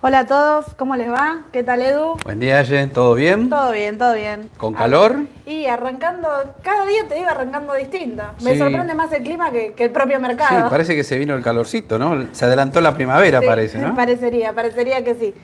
Hola a todos, ¿cómo les va? ¿Qué tal Edu? Buen día, Jen, ¿todo bien? Todo bien, todo bien. ¿Con calor? Y arrancando, cada día te digo arrancando distinto. Me Sí. sorprende más el clima que, que el propio mercado. Sí, parece que se vino el calorcito, ¿no? Se adelantó la primavera, Sí, parece, ¿no? Parecería, parecería que sí.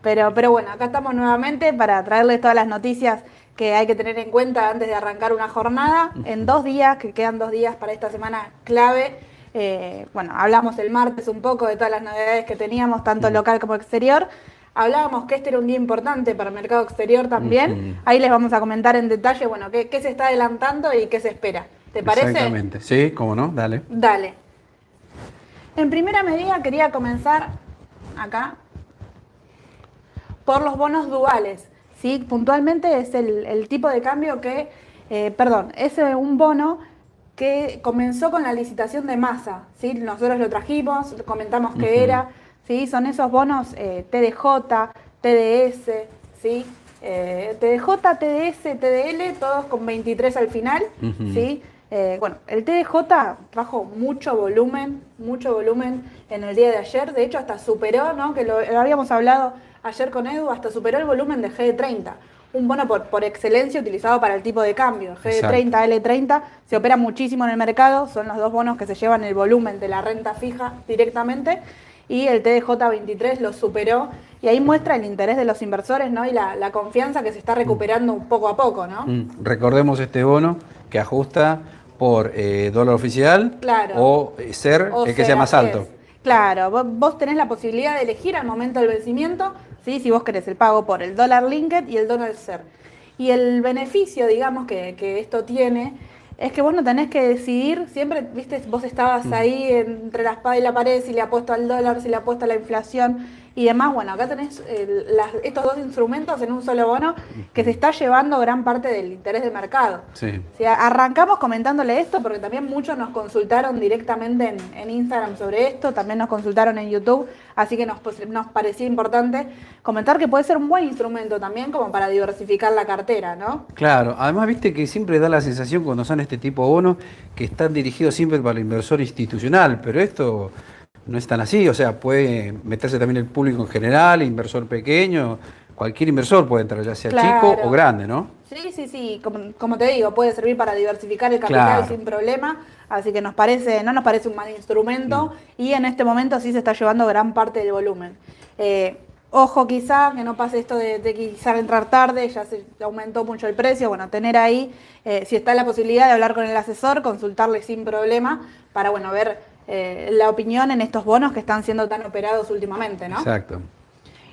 Pero, pero bueno, acá estamos nuevamente para traerles todas las noticias que hay que tener en cuenta antes de arrancar una jornada. En dos días, que quedan dos días para esta semana clave. Eh, bueno, hablamos el martes un poco de todas las novedades que teníamos, tanto local como exterior. Hablábamos que este era un día importante para el mercado exterior también. Ahí les vamos a comentar en detalle, bueno, qué, qué se está adelantando y qué se espera. ¿Te parece? Exactamente. Sí, cómo no, dale. Dale. En primera medida quería comenzar acá por los bonos duales. ¿sí? Puntualmente es el, el tipo de cambio que, eh, perdón, es eh, un bono que comenzó con la licitación de masa. ¿sí? Nosotros lo trajimos, comentamos qué Ujú. era. ¿sí? Son esos bonos eh, TDJ, TDS, ¿sí? Eh, TDJ, TDS, TDL, todos con 23 al final. ¿sí? Eh, bueno, el TDJ trajo mucho volumen, mucho volumen en el día de ayer. De hecho, hasta superó, ¿no? Que lo, lo habíamos hablado ayer con Edu, hasta superó el volumen de GD30. Un bono por, por excelencia utilizado para el tipo de cambio. GD30, L30, se opera muchísimo en el mercado. Son los dos bonos que se llevan el volumen de la renta fija directamente. Y el TDJ23 lo superó. Y ahí muestra el interés de los inversores, ¿no? Y la, la confianza que se está recuperando poco a poco, ¿no? Mm, Recordemos este bono que ajusta por eh, dólar oficial Claro. o eh, ser O el que sea, sea más alto. es. Claro, vos, tenés la posibilidad de elegir al momento del vencimiento, ¿sí? si vos querés el pago por el dólar linked y el dólar ser. Y el beneficio, digamos, que, que esto tiene, es que vos no tenés que decidir, siempre, viste, vos estabas ahí entre la espada y la pared, si le apuesto al dólar, si le apuesto a la inflación y demás. Bueno, acá tenés eh, las- estos dos instrumentos en un solo bono que se está llevando gran parte del interés de mercado. Sí. O sea, arrancamos comentándole esto porque también muchos nos consultaron directamente en, en Instagram sobre esto, también nos consultaron en YouTube, así que nos, pues, nos parecía importante comentar que puede ser un buen instrumento también como para diversificar la cartera, ¿no? Claro, además viste que siempre da la sensación cuando son este tipo de bonos que están dirigidos siempre para el inversor institucional, pero esto no es tan así, o sea, puede meterse también el público en general, inversor pequeño, cualquier inversor puede entrar, ya sea chico o grande, ¿no? Sí, sí, sí, como, como te digo, puede servir para diversificar el capital Claro. sin problema, así que nos parece, no nos parece un mal instrumento Mm. y en este momento sí se está llevando gran parte del volumen. Eh, ojo quizá, que no pase esto de, de quizá entrar tarde, ya se aumentó mucho el precio, bueno, tener ahí, eh, si está la posibilidad de hablar con el asesor, consultarle sin problema, para, bueno, ver eh, la opinión en estos bonos que están siendo tan operados últimamente, ¿no? Exacto.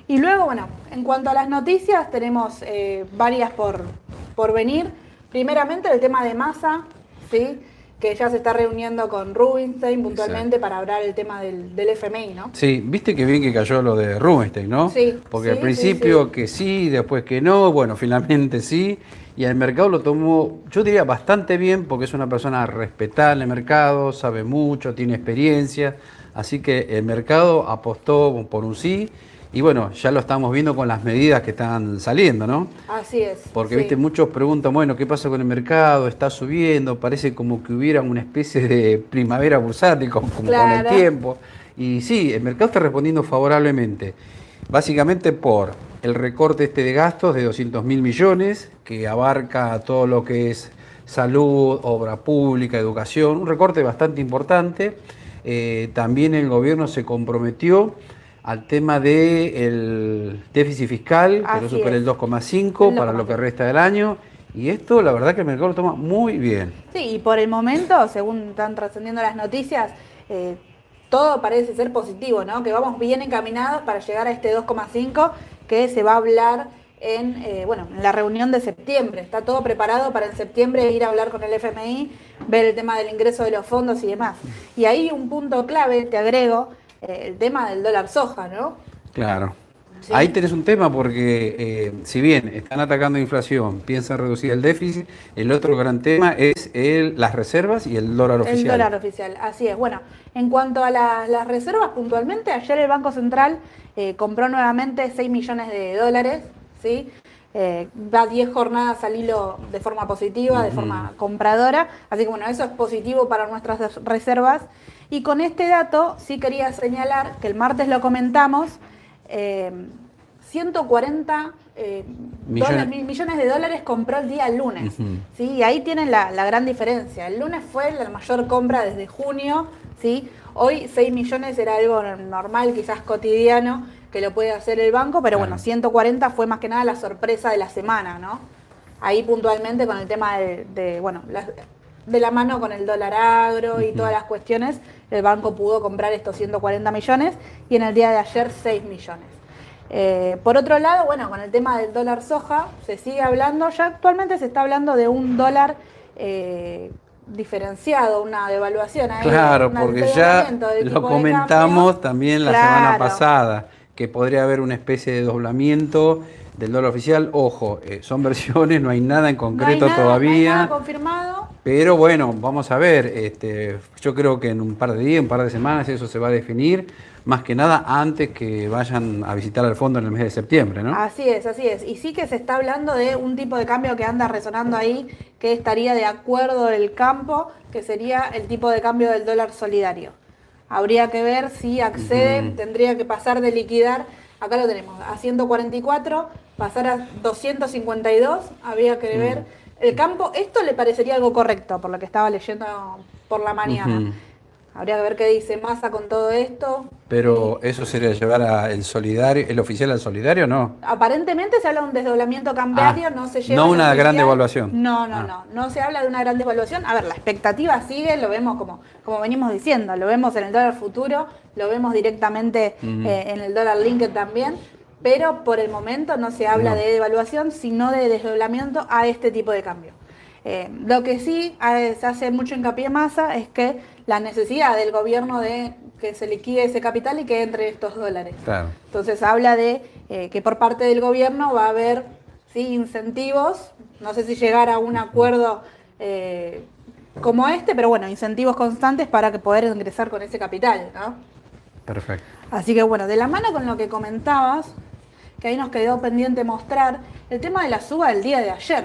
Y luego, bueno, en cuanto a las noticias, tenemos eh, varias por, por venir. Primeramente el tema de masa, ¿sí? que ya se está reuniendo con Rubinstein puntualmente para hablar el tema del, del FMI, ¿no? Sí, viste que bien que cayó lo de Rubinstein, ¿no? Sí, Porque sí, al principio sí, sí. que sí, después que no, bueno, finalmente sí. Y el mercado lo tomó, yo diría, bastante bien, porque es una persona respetada en el mercado, sabe mucho, tiene experiencia. Así que el mercado apostó por un sí. Y bueno, ya lo estamos viendo con las medidas que están saliendo, ¿no? Así es. Porque, sí. viste, muchos preguntan, bueno, ¿qué pasa con el mercado? ¿Está subiendo? Parece como que hubiera una especie de primavera bursátil, como, como con el tiempo. Y sí, el mercado está respondiendo favorablemente. Básicamente por el recorte este de gastos de 200 mil millones, que abarca todo lo que es salud, obra pública, educación, un recorte bastante importante. Eh, también el gobierno se comprometió al tema del déficit fiscal, que no es. el 2,5 El para lo que 2,5. resta del año. Y esto, la verdad que el mercado lo toma muy bien. Sí, y por el momento, según están trascendiendo las noticias, eh, todo parece ser positivo, ¿no? Que vamos bien encaminados para llegar a este 2,5 que se va a hablar en, eh, bueno, en la reunión de septiembre. Está todo preparado para en septiembre ir a hablar con el FMI, ver el tema del ingreso de los fondos y demás. Y ahí un punto clave, te agrego, eh, el tema del dólar soja, ¿no? Claro. ¿Sí? Ahí tenés un tema porque eh, si bien están atacando inflación, piensan reducir el déficit, el otro gran tema es el, las reservas y el dólar oficial. El dólar oficial, así es. Bueno, en cuanto a la- las reservas puntualmente, ayer el Banco Central eh, compró nuevamente 6 millones de dólares, ¿sí? Eh, va 10 jornadas al hilo de forma positiva, de forma compradora, así que bueno, eso es positivo para nuestras reservas. Y con este dato sí quería señalar que el martes lo comentamos, eh, 140 eh, Millones. dólares- mil millones de dólares compró el día lunes. ¿sí? Y ahí tienen la, la gran diferencia. El lunes fue la mayor compra desde junio, ¿sí? Hoy 6 millones era algo normal, quizás cotidiano, que lo puede hacer el banco, pero bueno, Claro. 140 fue más que nada la sorpresa de la semana, ¿no? Ahí puntualmente con el tema de, de, bueno, las- de la mano con el dólar agro y todas las cuestiones, el banco pudo comprar estos 140 millones y en el día de ayer 6 millones. Eh, por otro lado, bueno, con el tema del dólar soja, se sigue hablando, ya actualmente se está hablando de un dólar eh, diferenciado, una devaluación. ahí, Claro, un porque ya lo comentamos también la Claro. semana pasada, que podría haber una especie de doblamiento del dólar oficial. Ojo, eh, son versiones, no hay nada en No hay concreto nada- no hay todavía. nada confirmado. Pero bueno, vamos a ver. Este, yo creo que en un par de días, un par de semanas, eso se va a definir. Más que nada antes que vayan a visitar al fondo en el mes de septiembre, ¿no? Así es, así es. Y sí que se está hablando de un tipo de cambio que anda resonando ahí, que estaría de acuerdo el campo, que sería el tipo de cambio del dólar solidario. Habría que ver si acceden, tendría que pasar de liquidar, acá lo tenemos, a 144, pasar a 252, habría que ver. El campo, esto le parecería algo correcto, por lo que estaba leyendo por la mañana. Habría que ver qué dice Massa con todo esto. Pero eso sería llevar a el solidario, el oficial al solidario, ¿no? Aparentemente se habla de un desdoblamiento cambiario, Ah, no se lleva. no una oficial. gran devaluación. No, no, Ah. no. No se habla de una gran devaluación. A ver, la expectativa sigue, lo vemos como, como venimos diciendo, lo vemos en el dólar futuro, lo vemos directamente eh, en el dólar linked también, pero por el momento no se habla No. de devaluación, sino de desdoblamiento a este tipo de cambio. Eh, lo que sí se hace mucho hincapié masa es que la necesidad del gobierno de que se liquide ese capital y que entre estos dólares. Claro. Entonces habla de eh, que por parte del gobierno va a haber ¿sí? incentivos, no sé si llegar a un acuerdo eh, como este, pero bueno, incentivos constantes para que poder ingresar con ese capital, ¿no? Perfecto. Así que bueno, de la mano con lo que comentabas, que ahí nos quedó pendiente mostrar, el tema de la suba del día de ayer,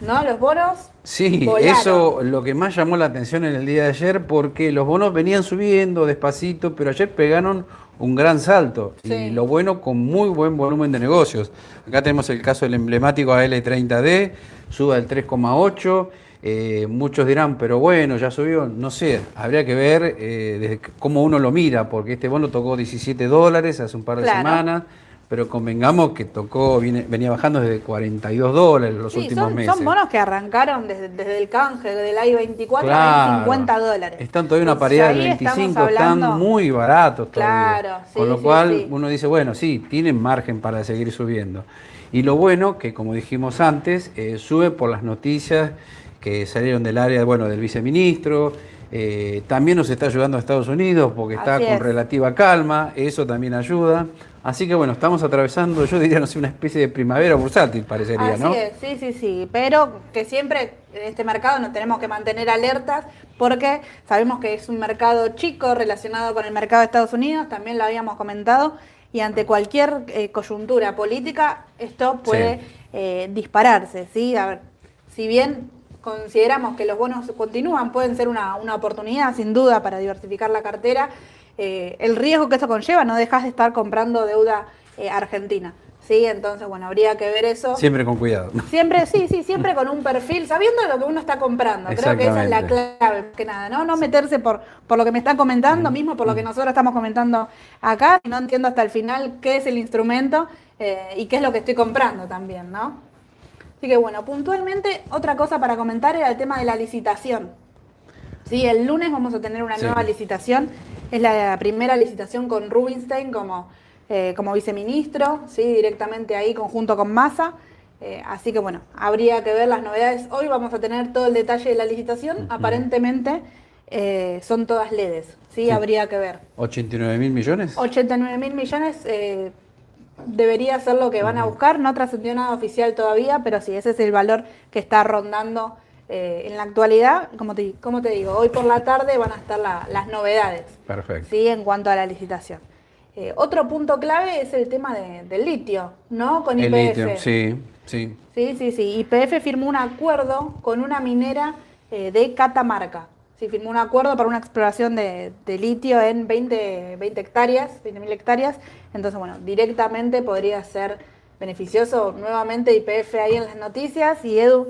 ¿no? Los bonos Sí, volaron. eso lo que más llamó la atención en el día de ayer, porque los bonos venían subiendo despacito, pero ayer pegaron un gran salto. Sí. Y lo bueno, con muy buen volumen de negocios. Acá tenemos el caso del emblemático AL30D, suba del 3,8. eh, muchos dirán, pero bueno, ya subió. No sé, habría que ver eh, desde cómo uno lo mira, porque este bono tocó 17 dólares hace un par de Claro. semanas. Pero convengamos que tocó, viene- venía bajando desde 42 dólares los Sí, últimos son, meses. son bonos que arrancaron desde, desde el canje del I-24 a Claro. 50 dólares. Están todavía una paridad del estamos 25, hablando- están muy baratos todavía. Claro, sí, Con lo sí, cual uno dice, bueno, sí, tienen margen para seguir subiendo. Y lo bueno, que como dijimos antes, eh, sube por las noticias que salieron del área bueno, del viceministro. eh, también nos está ayudando a Estados Unidos porque está Así con es. relativa calma, eso también ayuda. Así que bueno, estamos atravesando, yo diría, no sé, una especie de primavera bursátil, parecería, Así ¿no? es, sí, sí, sí. Pero que siempre en este mercado nos tenemos que mantener alertas porque sabemos que es un mercado chico relacionado con el mercado de Estados Unidos, también lo habíamos comentado, y ante cualquier eh, coyuntura política esto puede Sí. eh, dispararse, ¿sí? A ver, si bien consideramos que los bonos continúan, pueden ser una, una oportunidad sin duda para diversificar la cartera, eh, el riesgo que eso conlleva, no dejas de estar comprando deuda eh, argentina. Sí, entonces, bueno, habría que ver eso. Siempre con cuidado. Siempre, sí, sí, siempre con un perfil, sabiendo lo que uno está comprando. Creo que esa es la clave, que nada, ¿no? No meterse por, por lo que me están comentando, mismo por lo que nosotros estamos comentando acá, y no entiendo hasta el final qué es el instrumento eh, y qué es lo que estoy comprando también, ¿no? Así que bueno, puntualmente, otra cosa para comentar era el tema de la licitación. Sí, el lunes vamos a tener una Sí. nueva licitación. Es la primera licitación con Rubinstein como, eh, como viceministro, ¿sí? directamente ahí conjunto con Massa. Eh, así que bueno, habría que ver las novedades. Hoy vamos a tener todo el detalle de la licitación. Aparentemente eh, son todas LEDs, ¿sí? Sí. Habría que ver. 89 mil millones. 89 mil millones, debería ser lo que van a buscar. No trascendió nada oficial todavía, pero sí, ese es el valor que está rondando eh, en la actualidad. Como te, como te digo, hoy por la tarde van a estar las novedades. Perfecto. ¿sí? En cuanto a la licitación. Eh, otro punto clave es el tema del litio, ¿no? Con El IPF. litio, sí, sí. Sí, sí, sí. YPF firmó un acuerdo con una minera eh, de Catamarca. Sí, firmó un acuerdo para una exploración de, de litio en 20, 20 hectáreas, 20.000 hectáreas. Entonces, bueno, directamente podría ser beneficioso nuevamente YPF ahí en las noticias. Y Edu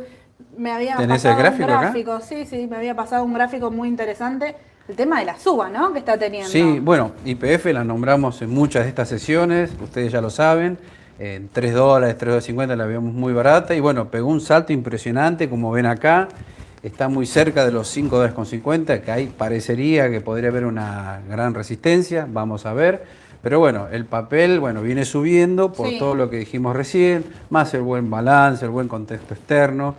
me había ¿Tenés pasado el gráfico un acá? gráfico. Sí, sí, me había pasado un gráfico muy interesante. El tema de la suba, ¿no? Que está teniendo. Sí, bueno, IPF la nombramos en muchas de estas sesiones, ustedes ya lo saben, en 3 dólares, 3 dólares 50 la vemos muy barata y bueno, pegó un salto impresionante, como ven acá, está muy cerca de los 5 dólares con 50, que ahí parecería que podría haber una gran resistencia, vamos a ver. Pero bueno, el papel bueno, viene subiendo por Sí. todo lo que dijimos recién, más el buen balance, el buen contexto externo.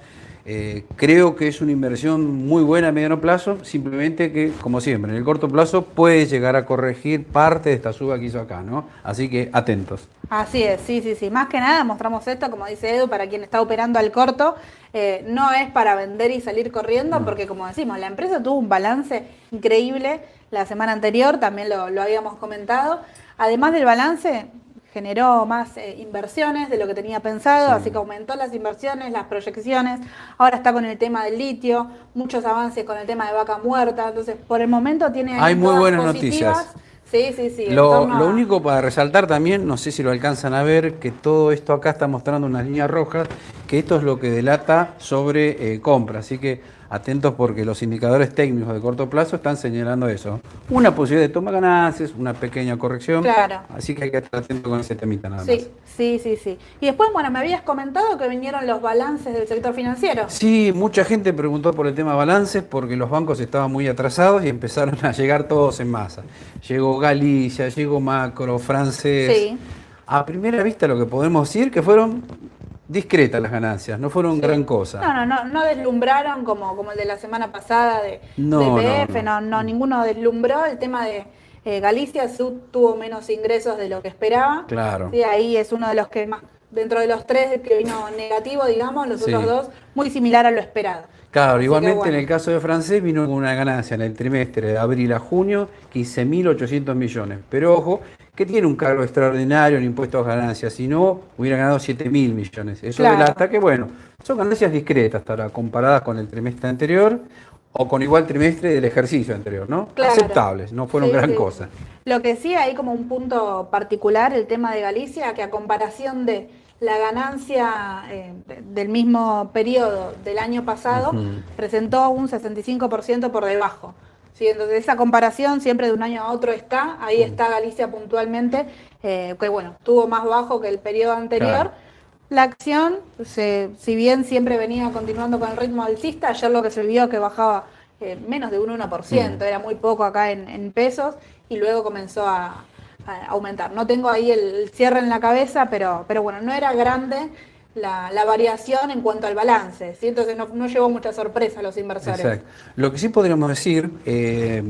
Eh, creo que es una inversión muy buena a mediano plazo, simplemente que, como siempre, en el corto plazo puede llegar a corregir parte de esta suba que hizo acá, ¿no? Así que atentos. Así es, sí, sí, sí. Más que nada mostramos esto, como dice Edu, para quien está operando al corto. eh, no es para vender y salir corriendo, porque como decimos, la empresa tuvo un balance increíble la semana anterior, también lo, lo habíamos comentado. Además del balance, generó más eh, inversiones de lo que tenía pensado, Sí. así que aumentó las inversiones, las proyecciones. Ahora está con el tema del litio, muchos avances con el tema de vaca muerta. Entonces, por el momento tiene Hay muy buenas positivas. noticias. Sí, sí, sí. Lo, único para resaltar también, no sé si lo alcanzan a ver, que todo esto acá está mostrando unas líneas rojas, que esto es lo que delata sobre eh, compra. Así que atentos porque los indicadores técnicos de corto plazo están señalando eso. Una posibilidad de toma ganancias, una pequeña corrección. Claro. Así que hay que estar atento con ese temita nada más. Sí, sí, sí, sí. Y después, bueno, me habías comentado que vinieron los balances del sector financiero. Sí, mucha gente preguntó por el tema balances porque los bancos estaban muy atrasados y empezaron a llegar todos en masa. Llegó Galicia, llegó Macro, Francés. Sí. A primera vista lo que podemos decir que fueron discretas las ganancias, no fueron gran cosa. No, no, no, no deslumbraron como, como el de la semana pasada de, No, de no, no, no. no, ninguno deslumbró. El tema de eh, Galicia su- tuvo menos ingresos de lo que esperaba. Claro. Sí, ahí es uno de los que más, dentro de los tres que vino negativo, digamos, los Sí. otros dos, muy similar a lo esperado. Claro, Así igualmente bueno. en el caso de francés vino con una ganancia en el trimestre de abril a junio, 15.800 millones. Pero ojo, que tiene un cargo extraordinario en impuestos a ganancias, si no, hubiera ganado 7.000 millones. Eso Claro. delata que, bueno, son ganancias discretas ahora, comparadas con el trimestre anterior o con igual trimestre del ejercicio anterior, ¿no? Claro. Aceptables, no fueron Sí, gran sí. cosa. Lo que sí hay como un punto particular, el tema de Galicia, que a comparación de la ganancia eh, de- del mismo periodo del año pasado, presentó un 65% por debajo. ¿sí? Entonces esa comparación siempre de un año a otro está, ahí está Galicia puntualmente, eh, que bueno, tuvo más bajo que el periodo anterior. Claro. La acción, se- si bien siempre venía continuando con el ritmo alcista, ayer lo que se vio que bajaba eh, menos de un 1%, era muy poco acá en, en pesos, y luego comenzó a aumentar. No tengo ahí el, cierre en la cabeza, pero, pero bueno, no era grande la, la variación en cuanto al balance, ¿sí? entonces no, no llevó mucha sorpresa a los inversores. Exacto. Lo que sí podríamos decir, eh,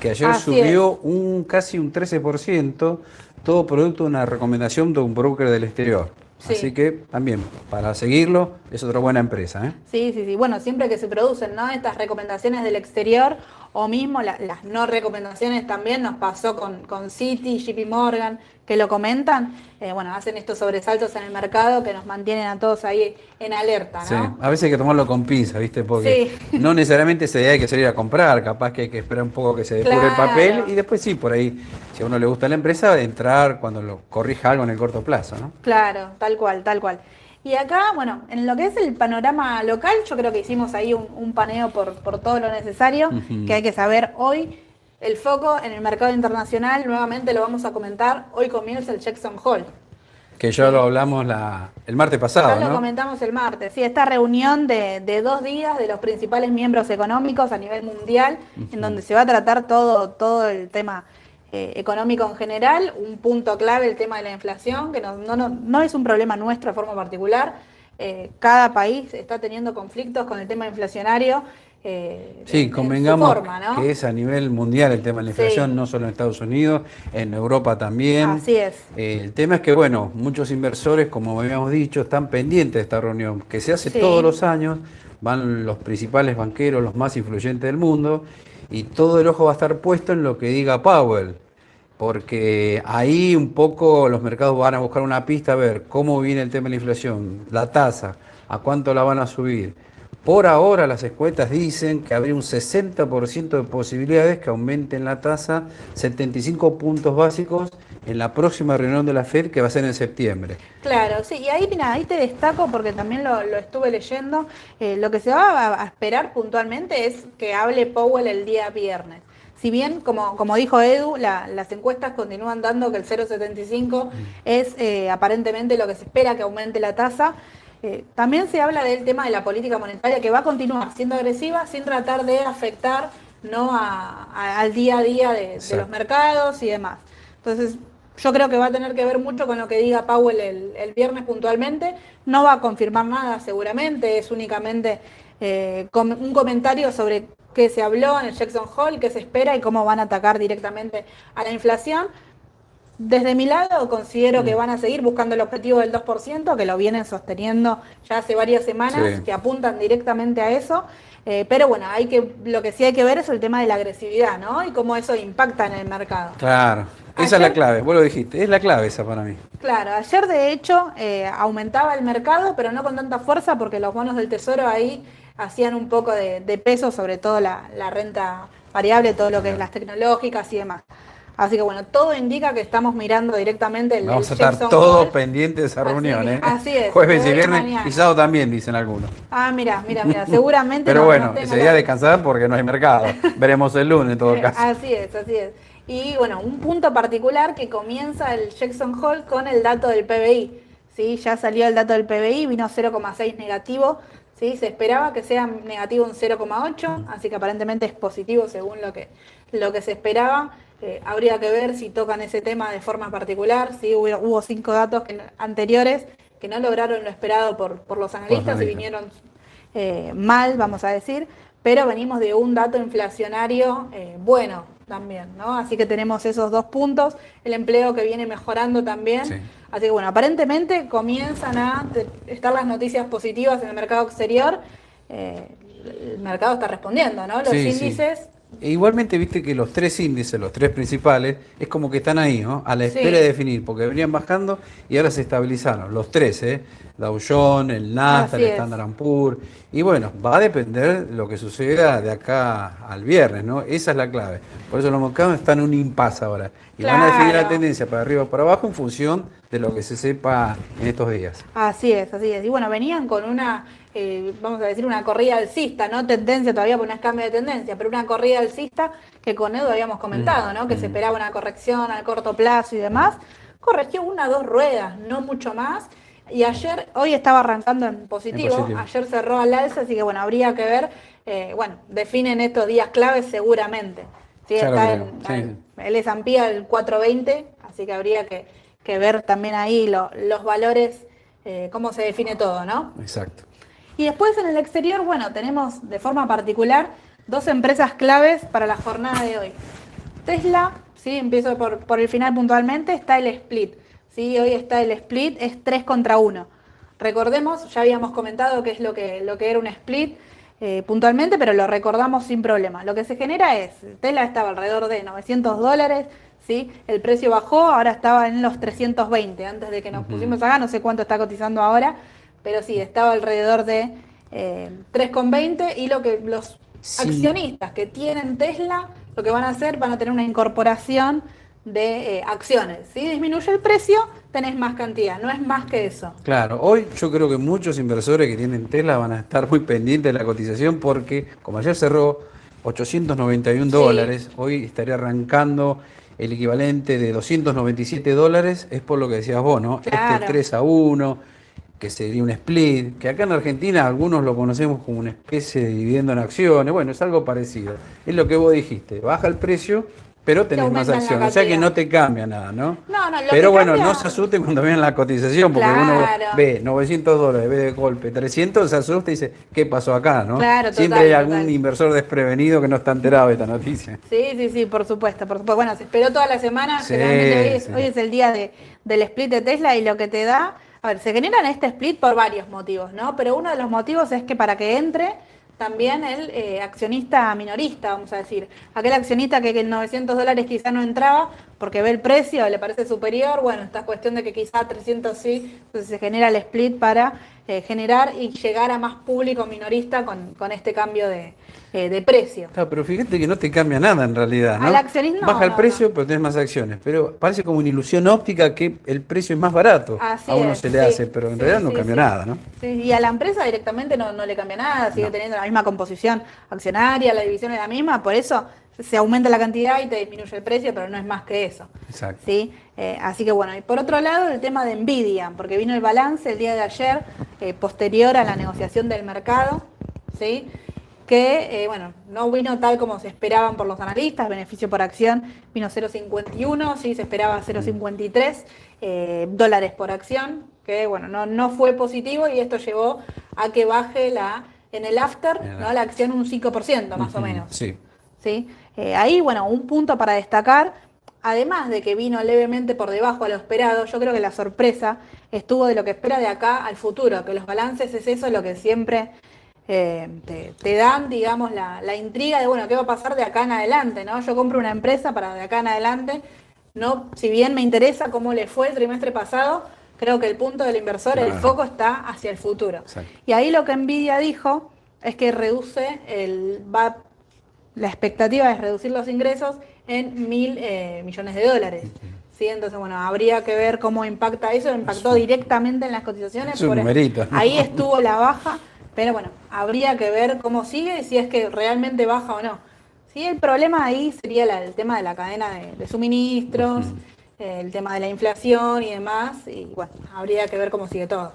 que ayer Así subió un casi un 13%, todo producto de una recomendación de un broker del exterior. Sí. Así que también, para seguirlo, es otra buena empresa. ¿eh? Sí, sí, sí. Bueno, siempre que se producen ¿no? estas recomendaciones del exterior o mismo la- las no recomendaciones también nos pasó con, con Citi, JP Morgan, que lo comentan, eh, bueno, hacen estos sobresaltos en el mercado que nos mantienen a todos ahí en alerta, ¿no? Sí, a veces hay que tomarlo con pinza, ¿viste? Porque Sí. no necesariamente se hay que salir a comprar, capaz que hay que esperar un poco que se depure el Claro. papel y después sí, por ahí, si a uno le gusta la empresa, entrar cuando lo corrija algo en el corto plazo, ¿no? Claro, tal cual, tal cual. Y acá, bueno, en lo que es el panorama local, yo creo que hicimos ahí un, un paneo por, por todo lo necesario que hay que saber hoy. El foco en el mercado internacional, nuevamente lo vamos a comentar, hoy comienza el Jackson Hole. Que ya lo hablamos la, el martes pasado, Ya lo comentamos el martes, sí, esta reunión de, de dos días de los principales miembros económicos a nivel mundial, en donde se va a tratar todo, todo el tema eh, económico en general, un punto clave el tema de la inflación, que no, no, no, no es un problema nuestro de forma particular, eh, cada país está teniendo conflictos con el tema inflacionario, eh, Sí, convengamos forma, ¿no? que es a nivel mundial el tema de la inflación, Sí. no solo en Estados Unidos, en Europa también. Así es. Eh, el tema es que, bueno, muchos inversores, como habíamos dicho, están pendientes de esta reunión, que se hace Sí. todos los años, van los principales banqueros, los más influyentes del mundo, y todo el ojo va a estar puesto en lo que diga Powell, porque ahí un poco los mercados van a buscar una pista a ver cómo viene el tema de la inflación, la tasa, a cuánto la van a subir. Por ahora las encuestas dicen que habría un 60% de posibilidades que aumenten la tasa 75 puntos básicos en la próxima reunión de la Fed que va a ser en septiembre. Claro, sí, y ahí, mira, ahí te destaco porque también lo, estuve leyendo. eh, lo que se va a esperar puntualmente es que hable Powell el día viernes. Si bien, como, como dijo Edu, la- las encuestas continúan dando que el 0,75 es eh, aparentemente lo que se espera que aumente la tasa, eh, también se habla del tema de la política monetaria que va a continuar siendo agresiva sin tratar de afectar ¿no? a- a- al día a día de, de los mercados y demás. Entonces, yo creo que va a tener que ver mucho con lo que diga Powell el, el viernes puntualmente. No va a confirmar nada seguramente, es únicamente eh, com- un comentario sobre qué se habló en el Jackson Hole, qué se espera y cómo van a atacar directamente a la inflación. Desde mi lado considero que van a seguir buscando el objetivo del 2%, que lo vienen sosteniendo ya hace varias semanas, Sí. que apuntan directamente a eso. Eh, pero bueno, hay que, lo que sí hay que ver es el tema de la agresividad, ¿no? Y cómo eso impacta en el mercado. Claro, esa es la clave, vos lo dijiste, es la clave esa para mí. Claro, ayer de hecho eh, aumentaba el mercado, pero no con tanta fuerza porque los bonos del tesoro ahí hacían un poco de, de peso, sobre todo la, la renta variable, todo lo que es las tecnológicas y demás. Así que bueno, todo indica que estamos mirando directamente el Vamos a estar Jackson todos pendientes de esa reunión, ¿eh? así es, Jueves y viernes mañana. y sábado también, dicen algunos. Ah, mira, mira, mira, seguramente. Pero no- bueno, no ese día la- descansar porque no hay mercado. Veremos el lunes en todo caso. Así es, así es. Y bueno, un punto particular que comienza el Jackson Hole con el dato del PBI. ¿sí? Ya salió el dato del PBI, vino 0,6 negativo. ¿Sí? Se esperaba que sea negativo un 0,8, así que aparentemente es positivo según lo que, lo que se esperaba. Eh, habría que ver si tocan ese tema de forma particular. ¿sí? Hubo, hubo cinco datos que- anteriores que no lograron lo esperado por, por los analistas y vinieron eh, mal, vamos a decir, pero venimos de un dato inflacionario eh, bueno también, ¿no? Así que tenemos esos dos puntos, el empleo que viene mejorando también. Sí. Así que bueno, aparentemente comienzan a estar las noticias positivas en el mercado exterior. Eh, el mercado está respondiendo, ¿no? Los Sí, sí. E igualmente viste que los tres índices, los tres principales, es como que están ahí, ¿no? A la Sí. espera de definir, porque venían bajando y ahora se estabilizaron. Los tres, ¿eh? Dow Jones, el Nasdaq, el. Standard Poor's. Y bueno, va a depender lo que suceda de acá al viernes, ¿no? Esa es la clave. Por eso los mercados están en un impasse ahora. Y van a definir la tendencia para arriba o para abajo en función de lo que se sepa en estos días. Así es, así es. Y bueno, venían con una, eh, vamos a decir, una corrida alcista, no tendencia todavía, porque no es cambio de tendencia, pero una corrida alcista que con Edu habíamos comentado, ¿no? Que se esperaba una corrección al corto plazo y demás. Corrigió una, dos ruedas, no mucho más. Y ayer, hoy estaba arrancando en positivo, En positivo. ayer cerró al alza, así que bueno, habría que ver, eh, bueno, definen estos días claves seguramente. Sí, Ya está en, sí, en- el S&P al 420, así que habría que, que ver también ahí lo- los valores, eh, cómo se define todo, ¿no? Exacto. Y después en el exterior, bueno, tenemos de forma particular dos empresas claves para la jornada de hoy. Tesla, sí, empiezo por, por el final puntualmente, está el split. Sí, hoy está el split, es 3 contra 1. Recordemos, ya habíamos comentado qué es lo que, lo que era un split eh, puntualmente, pero lo recordamos sin problema. Lo que se genera es, Tesla estaba alrededor de 900 dólares, ¿sí? el precio bajó, ahora estaba en los 320, antes de que nos pusimos acá, no sé cuánto está cotizando ahora, pero sí, estaba alrededor de eh, 3,20 y lo que los Sí. accionistas que tienen Tesla, lo que van a hacer, van a tener una incorporación de eh, acciones. Si disminuye el precio, tenés más cantidad, no es más que eso. Claro, hoy yo creo que muchos inversores que tienen Tesla van a estar muy pendientes de la cotización porque como ayer cerró 891 Sí. dólares, hoy estaría arrancando el equivalente de 297 dólares, es por lo que decías vos, ¿no? Claro. Este 3 a 1, que sería un split, que acá en Argentina algunos lo conocemos como una especie de dividendo en acciones, bueno, es algo parecido. Es lo que vos dijiste, baja el precio pero tenés más acciones. O sea que no te cambia nada, ¿no? No, no, lo Pero que bueno, cambia- no se asusten cuando vean la cotización, porque uno ve 900 dólares, ve de golpe 300, se asusta y dice, ¿qué pasó acá? ¿no? Claro, Siempre total, hay algún total. inversor desprevenido que no está enterado de esta noticia. Sí, sí, sí, por supuesto, por supuesto. Bueno, se esperó toda la semana, Sí, hoy es, sí. hoy es el día de, del split de Tesla y lo que te da, a ver, se generan este split por varios motivos, ¿no? Pero uno de los motivos es que para que entre también el eh, accionista minorista, vamos a decir, aquel accionista que en 900 dólares quizá no entraba porque ve el precio, le parece superior, bueno, esta cuestión de que quizá 300 sí, entonces se genera el split para eh, generar y llegar a más público minorista con este cambio de, eh, de precio. Claro, pero fíjate que no te cambia nada en realidad, ¿no? Al accionismo, Baja el no, precio, pero tenés más acciones. Pero parece como una ilusión óptica que el precio es más barato. Así a uno es, se le sí, hace, pero en sí, realidad no cambia nada, ¿no? Sí, y a la empresa directamente no, no le cambia nada, sigue teniendo la misma composición accionaria, la división es la misma, por eso se aumenta la cantidad y te disminuye el precio, pero no es más que eso. Exacto. ¿sí? Eh, así que bueno, y por otro lado el tema de Nvidia, porque vino el balance el día de ayer, eh, posterior a la negociación del mercado, ¿sí? Que eh, bueno, no vino tal como se esperaban por los analistas, beneficio por acción vino 0,51, sí, se esperaba 0,53 eh, dólares por acción, que bueno, no, no fue positivo y esto llevó a que baje la en el after, ¿no? la acción un 5% más o menos. Sí. ¿sí? Eh, ahí, bueno, un punto para destacar, además de que vino levemente por debajo a lo esperado, yo creo que la sorpresa estuvo de lo que espera de acá al futuro, que los balances es eso lo que siempre eh, te, te dan, digamos, la, la intriga de, bueno, ¿qué va a pasar de acá en adelante? ¿no? Yo compro una empresa para de acá en adelante, no, si bien me interesa cómo le fue el trimestre pasado, creo que el punto del inversor, el foco está hacia el futuro. Exacto. Y ahí lo que Nvidia dijo es que reduce el, va la expectativa es reducir los ingresos en mil eh, millones de dólares. ¿sí? Entonces, bueno, habría que ver cómo impacta eso. Impactó directamente en las cotizaciones. es un por- numerito, ¿no? Ahí estuvo la baja, pero bueno, habría que ver cómo sigue y si es que realmente baja o no. Sí, el problema ahí sería la- el tema de la cadena de, de suministros, el tema de la inflación y demás. Y bueno, habría que ver cómo sigue todo.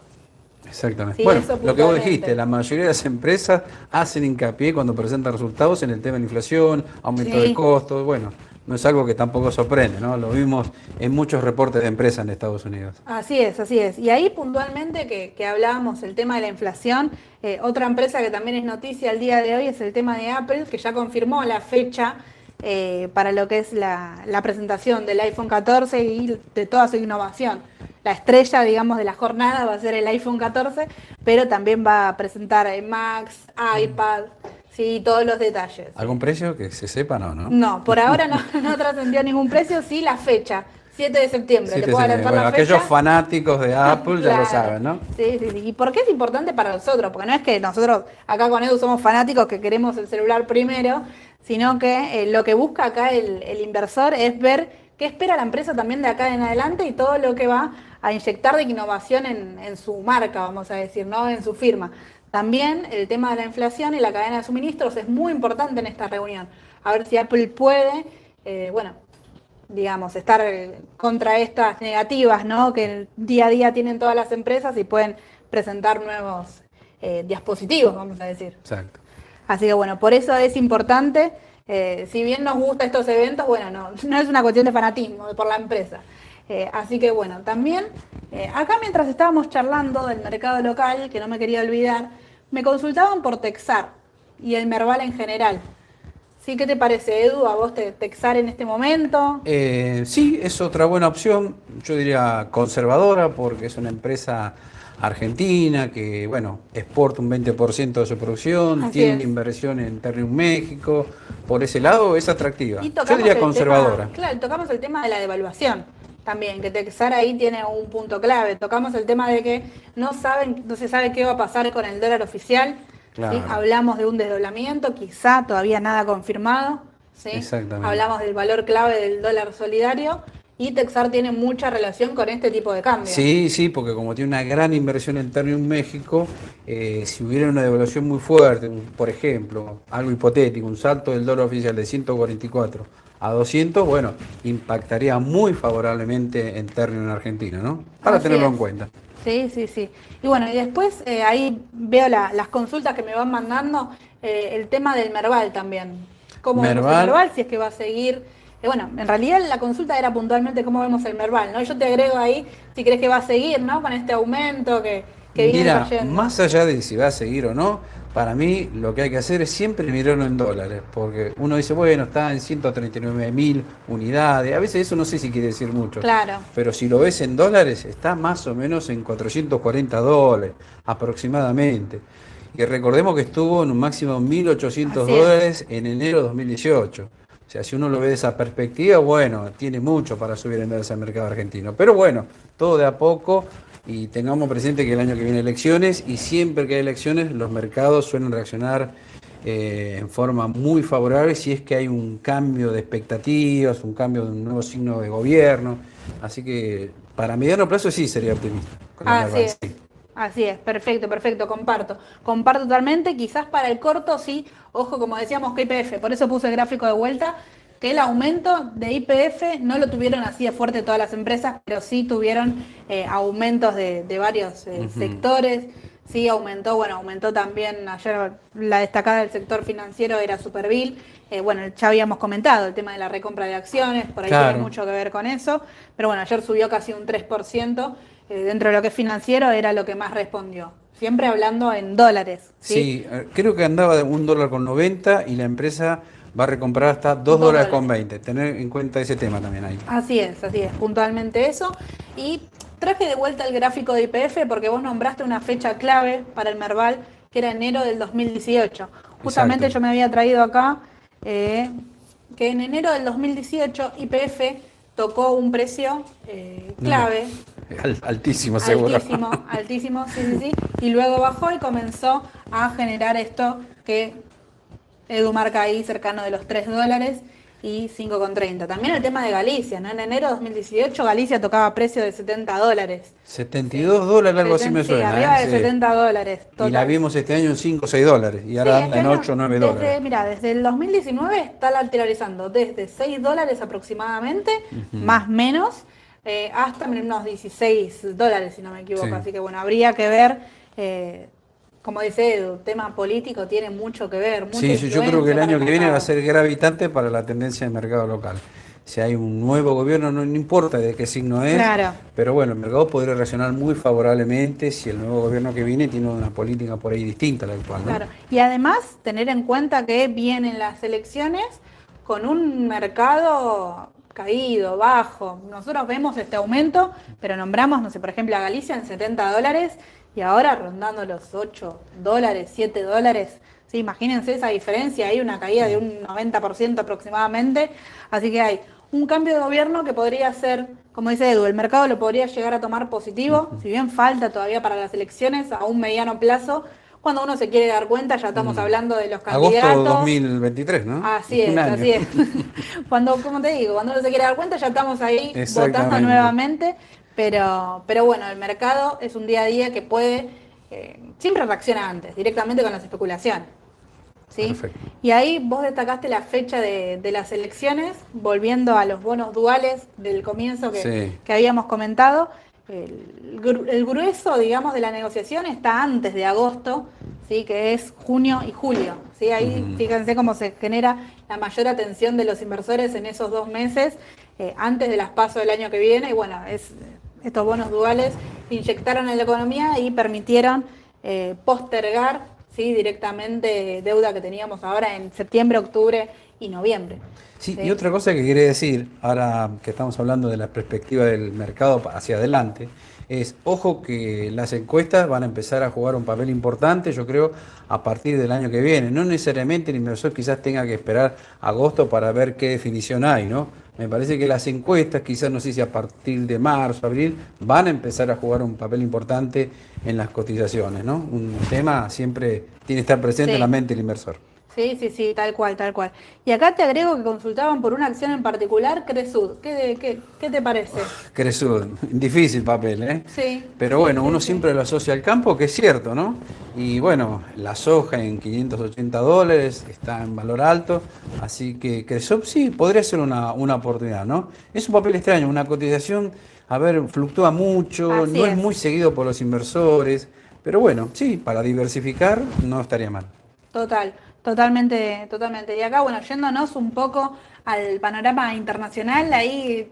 Exactamente. Sí, bueno, lo que vos dijiste, la mayoría de las empresas hacen hincapié cuando presentan resultados en el tema de la inflación, aumento Sí. de costos, bueno, no es algo que tampoco sorprende, ¿no? Lo vimos en muchos reportes de empresas en Estados Unidos. Así es, así es. Y ahí puntualmente que, que hablábamos el tema de la inflación, eh, otra empresa que también es noticia el día de hoy es el tema de Apple, que ya confirmó la fecha eh, para lo que es la, la presentación del iPhone 14 y de toda su innovación. La estrella, digamos, de la jornada va a ser el iPhone 14, pero también va a presentar eh, Macs, iPad, sí, todos los detalles. ¿Algún precio que se sepa? No, ¿no? No, por ahora no, no trascendió ningún precio, sí la fecha, 7 de septiembre. Sí, Te te puedo sé, adelantar bueno, la aquellos fecha. fanáticos de Apple ya lo saben, ¿no? Sí, sí, sí. ¿Y por qué es importante para nosotros? Porque no es que nosotros acá con Edu somos fanáticos que queremos el celular primero, sino que eh, lo que busca acá el, el inversor es ver qué espera la empresa también de acá en adelante y todo lo que va a inyectar de innovación en, en su marca, vamos a decir, ¿no? En su firma. También el tema de la inflación y la cadena de suministros es muy importante en esta reunión. A ver si Apple puede, eh, bueno, digamos, estar eh, contra estas negativas, ¿no? Que día a día tienen todas las empresas y pueden presentar nuevos eh, dispositivos, vamos a decir. Exacto. Así que bueno, por eso es importante, eh, si bien nos gustan estos eventos, bueno, no, no es una cuestión de fanatismo por la empresa. Eh, así que bueno, también eh, acá mientras estábamos charlando del mercado local, que no me quería olvidar, me consultaban por Texar y el Merval en general. ¿Sí? ¿Qué te parece, Edu, a vos te, Texar en este momento? Eh, sí, es otra buena opción, yo diría conservadora, porque es una empresa argentina que, bueno, exporta un 20% de su producción, Así tiene es. inversión en Ternium México, por ese lado es atractiva. Y Yo diría conservadora. tema- claro, tocamos el tema de la devaluación también, que Texar ahí tiene un punto clave. Tocamos el tema de que no saben, no se sabe qué va a pasar con el dólar oficial. Hablamos de un desdoblamiento, quizá todavía nada confirmado. ¿sí? Hablamos del valor clave del dólar solidario y Texar tiene mucha relación con este tipo de cambios. Sí, sí, porque como tiene una gran inversión en Ternium México, eh, si hubiera una devaluación muy fuerte, por ejemplo, algo hipotético, un salto del dólar oficial de 144 a 200, bueno, impactaría muy favorablemente en Ternium en Argentina, ¿no? Para Así tenerlo es. en cuenta. Sí, sí, sí. Y bueno, y después eh, ahí veo la- las consultas que me van mandando, eh, el tema del Merval también. ¿Cómo vemos el Merval. Merval? Si es que va a seguir Eh, bueno, en realidad la consulta era puntualmente cómo vemos el Merval, ¿no? Yo te agrego ahí si crees que va a seguir, ¿no? Con este aumento que, que viene Mira, cayendo. más allá de si va a seguir o no, para mí lo que hay que hacer es siempre mirarlo en dólares, porque uno dice, bueno, está en 139 mil unidades, a veces eso no sé si quiere decir mucho, Claro. pero si lo ves en dólares, está más o menos en 440 dólares aproximadamente. Y recordemos que estuvo en un máximo de 1.800 Así es. dólares en enero de 2018. O sea, si uno lo ve de esa perspectiva, bueno, tiene mucho para subir en al mercado argentino. Pero bueno, todo de a poco y tengamos presente que el año que viene elecciones y siempre que hay elecciones los mercados suelen reaccionar eh, en forma muy favorable si es que hay un cambio de expectativas, un cambio de un nuevo signo de gobierno. Así que para mediano plazo sí sería optimista. con es. sí. Así es, perfecto, perfecto, comparto. Comparto totalmente, quizás para el corto sí, ojo, como decíamos que IPF, por eso puse el gráfico de vuelta, que el aumento de IPF no lo tuvieron así de fuerte todas las empresas, pero sí tuvieron eh, aumentos de, de varios eh, sectores. Sí, aumentó, bueno, aumentó también, ayer la destacada del sector financiero era Superville. Eh, bueno, ya habíamos comentado el tema de la recompra de acciones, por ahí Claro. tiene mucho que ver con eso. Pero bueno, ayer subió casi un 3%. Eh, dentro de lo que es financiero era lo que más respondió. Siempre hablando en dólares. Sí, Sí, eh, creo que andaba de un dólar con 90 y la empresa va a recomprar hasta 2 Dos dólares dólares. con 20. Tener en cuenta ese tema también ahí. Así es, así es, puntualmente eso. Y traje de vuelta el gráfico de IPF porque vos nombraste una fecha clave para el Merval, que era enero del 2018. Justamente Exacto. yo me había traído acá eh, que en enero del 2018 IPF tocó un precio eh, clave. Altísimo, seguro. Altísimo, altísimo, sí, sí, sí. Y luego bajó y comenzó a generar esto que Edu marca ahí cercano de los 3 dólares y 5,30. También el tema de Galicia, ¿no? En enero de 2018 Galicia tocaba precio de 70 dólares. 72 dólares, algo así me Sí, suena. arriba ¿eh? de Sí. 70 dólares. Y la total. vimos este año en 5 o 6 dólares. Y ahora Sí, anda en este 8 o 9 año, dólares. Mira, desde el 2019 está lateralizando desde 6 dólares aproximadamente, más menos, eh, hasta unos 16 dólares, si no me equivoco. Sí. Así que bueno, habría que ver, eh, como dice Edu, tema político tiene mucho que ver. mucha Sí, sí, yo creo que el año que viene va a ser gravitante para la tendencia del mercado local. Si hay un nuevo gobierno, no, no importa de qué signo es, Claro. pero bueno, el mercado podría reaccionar muy favorablemente si el nuevo gobierno que viene tiene una política por ahí distinta a la actual. ¿no? Claro. Y además tener en cuenta que vienen las elecciones con un mercado caído, bajo. Nosotros vemos este aumento, pero nombramos, no sé, por ejemplo, a Galicia en 70 dólares y ahora rondando los 8 dólares, 7 dólares. Sí, imagínense esa diferencia, hay una caída de un 90% aproximadamente. Así que hay un cambio de gobierno que podría ser, como dice Edu, el mercado lo podría llegar a tomar positivo, si bien falta todavía para las elecciones a un mediano plazo. Cuando uno se quiere dar cuenta, ya estamos hablando de los Agosto candidatos. 2023, ¿no? Así es, así es. Cuando, como te digo, cuando uno se quiere dar cuenta, ya estamos ahí votando nuevamente. Pero, pero bueno, el mercado es un día a día que puede, eh, siempre reacciona antes, directamente con las especulaciones. ¿sí? Perfecto. Y ahí vos destacaste la fecha de, de las elecciones, volviendo a los bonos duales del comienzo que, Sí. que habíamos comentado. El, gru- el grueso, digamos, de la negociación está antes de agosto, ¿sí? que es junio y julio. ¿sí? Ahí fíjense cómo se genera la mayor atención de los inversores en esos dos meses, eh, antes de las pasos del año que viene. Y bueno, es, estos bonos duales inyectaron en la economía y permitieron eh, postergar ¿sí? directamente deuda que teníamos ahora en septiembre, octubre y noviembre. Sí, Sí. y otra cosa que quería decir, ahora que estamos hablando de la perspectiva del mercado hacia adelante, es, ojo que las encuestas van a empezar a jugar un papel importante, yo creo, a partir del año que viene. No necesariamente el inversor quizás tenga que esperar agosto para ver qué definición hay, ¿no? Me parece que las encuestas, quizás no sé si a partir de marzo, abril, van a empezar a jugar un papel importante en las cotizaciones, ¿no? Un tema siempre tiene que estar presente Sí. en la mente del inversor. Sí, sí, sí, tal cual, tal cual. Y acá te agrego que consultaban por una acción en particular, Cresud. ¿Qué, qué, qué te parece? Cresud, difícil papel, ¿eh? Sí. Pero bueno, uno sí. siempre lo asocia al campo, que es cierto, ¿no? Y bueno, la soja en 580 dólares está en valor alto, así que Cresop sí podría ser una, una oportunidad, ¿no? Es un papel extraño, una cotización, a ver, fluctúa mucho, Así no es es. muy seguido por los inversores, pero bueno, sí, para diversificar no estaría mal. Total, Totalmente, totalmente. Y acá, bueno, yéndonos un poco al panorama internacional, ahí,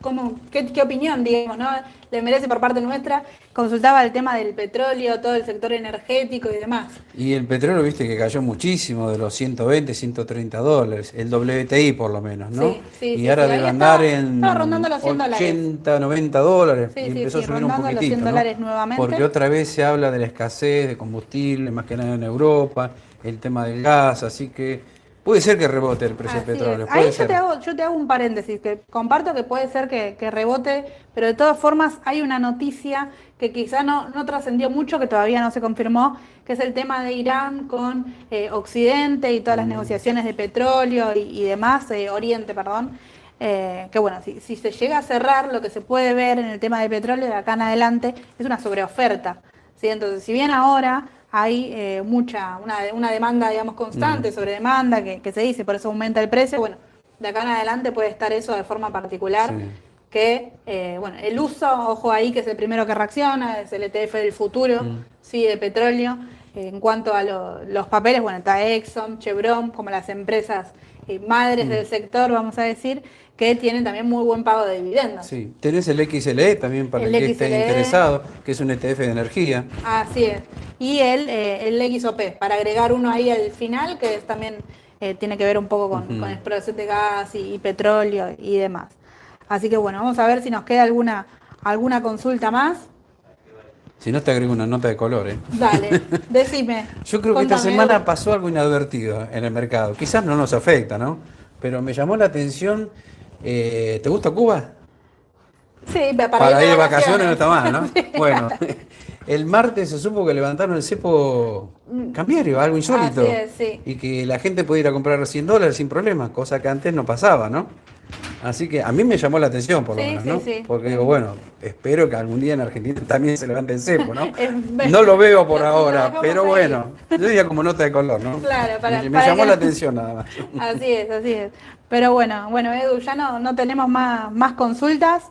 ¿cómo, qué, qué opinión, digamos, no? Le merece por parte nuestra. Consultaba el tema del petróleo, todo el sector energético y demás. Y el petróleo, viste, que cayó muchísimo, de los 120, 130 dólares, el WTI por lo menos, ¿no? Sí, sí, y sí, ahora debe andar en estaba rondando los 100 dólares. 80, 90 dólares. Y empezó a subir un rondando los poquitito, 100 ¿no? dólares nuevamente. Porque otra vez se habla de la escasez de combustible, más que nada en Europa, el tema del gas, así que puede ser que rebote el precio del petróleo. Ahí yo te, hago, yo te hago un paréntesis, que comparto que puede ser que, que rebote, pero de todas formas hay una noticia que quizá no, no trascendió mucho, que todavía no se confirmó, que es el tema de Irán con eh, Occidente y todas Mm. las negociaciones de petróleo y, y demás, eh, Oriente, perdón. Eh, que bueno, si, si se llega a cerrar, lo que se puede ver en el tema del petróleo de acá en adelante es una sobreoferta. ¿sí? Entonces, si bien ahora hay eh, mucha, una, una demanda, digamos, constante Mm. sobre demanda que, que se dice, por eso aumenta el precio, bueno, de acá en adelante puede estar eso de forma particular, Sí. que, eh, bueno, el uso, ojo ahí, que es el primero que reacciona, es el ETF del futuro, Mm. sí, de petróleo. En cuanto a lo- los papeles, bueno, está Exxon, Chevron, como las empresas eh, madres Mm. del sector, vamos a decir, que tienen también muy buen pago de dividendos. Sí, tenés el XLE también para el, El que esté XLE. interesado, que es un ETF de energía. Así es. Y el, eh, el XOP, para agregar uno ahí al final, que es también eh, tiene que ver un poco con, Ujú. con exploración de gas y, y petróleo y demás. Así que bueno, vamos a ver si nos queda alguna, alguna consulta más. Si no, te agrego una nota de color. ¿eh? Dale, decime. Yo creo que esta semana pasó algo inadvertido en el mercado. Quizás no nos afecta, ¿no? Pero me llamó la atención. eh, ¿Te gusta Cuba? Sí, para, Para, ir de vacaciones no está mal, ¿no? Bueno, el martes se supo que levantaron el cepo cambiario, algo insólito. Así es, sí. Y que la gente puede ir a comprar 100 dólares sin problema, cosa que antes no pasaba, ¿no? Así que a mí me llamó la atención, por lo Sí, menos, sí, ¿no? sí. Porque digo, bueno, espero que algún día en Argentina también se levante el cepo, ¿no? No lo veo por ahora, pero bueno, yo diría como nota de color, ¿no? Claro, para- me, me para llamó que- la atención nada más. Así es, así es. Pero bueno, bueno, Edu, ya no, no tenemos más, más consultas.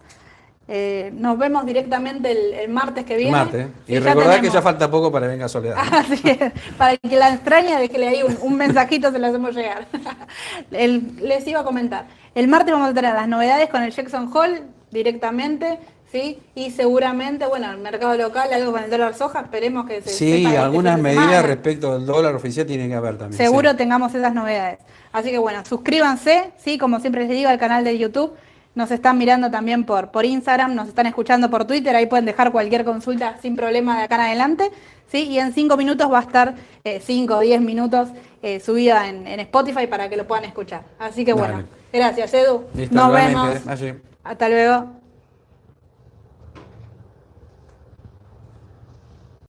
Eh, nos vemos directamente el, el martes que viene. Mate. Sí, Y recordad que ya falta poco para que venga Soledad. ¿no? Así es. Para que la extraña, déjele ahí un, un mensajito, se lo hacemos llegar. El- les iba a comentar. El martes vamos a tener las novedades con el Jackson Hall directamente, ¿sí? Y seguramente, bueno, el mercado local, algo con el dólar soja, esperemos que se Sí, sepa este algunas de medidas semana. respecto al dólar oficial tienen que haber también. Seguro sí. tengamos esas novedades. Así que bueno, suscríbanse, sí, como siempre les digo, al canal de YouTube. Nos están mirando también por, por Instagram, nos están escuchando por Twitter, ahí pueden dejar cualquier consulta sin problema de acá en adelante. ¿sí? Y en cinco minutos va a estar, eh, cinco o diez minutos, eh, subida en, en Spotify para que lo puedan escuchar. Así que bueno, Dale. gracias Edu. Listo, Nos vemos. Hasta luego.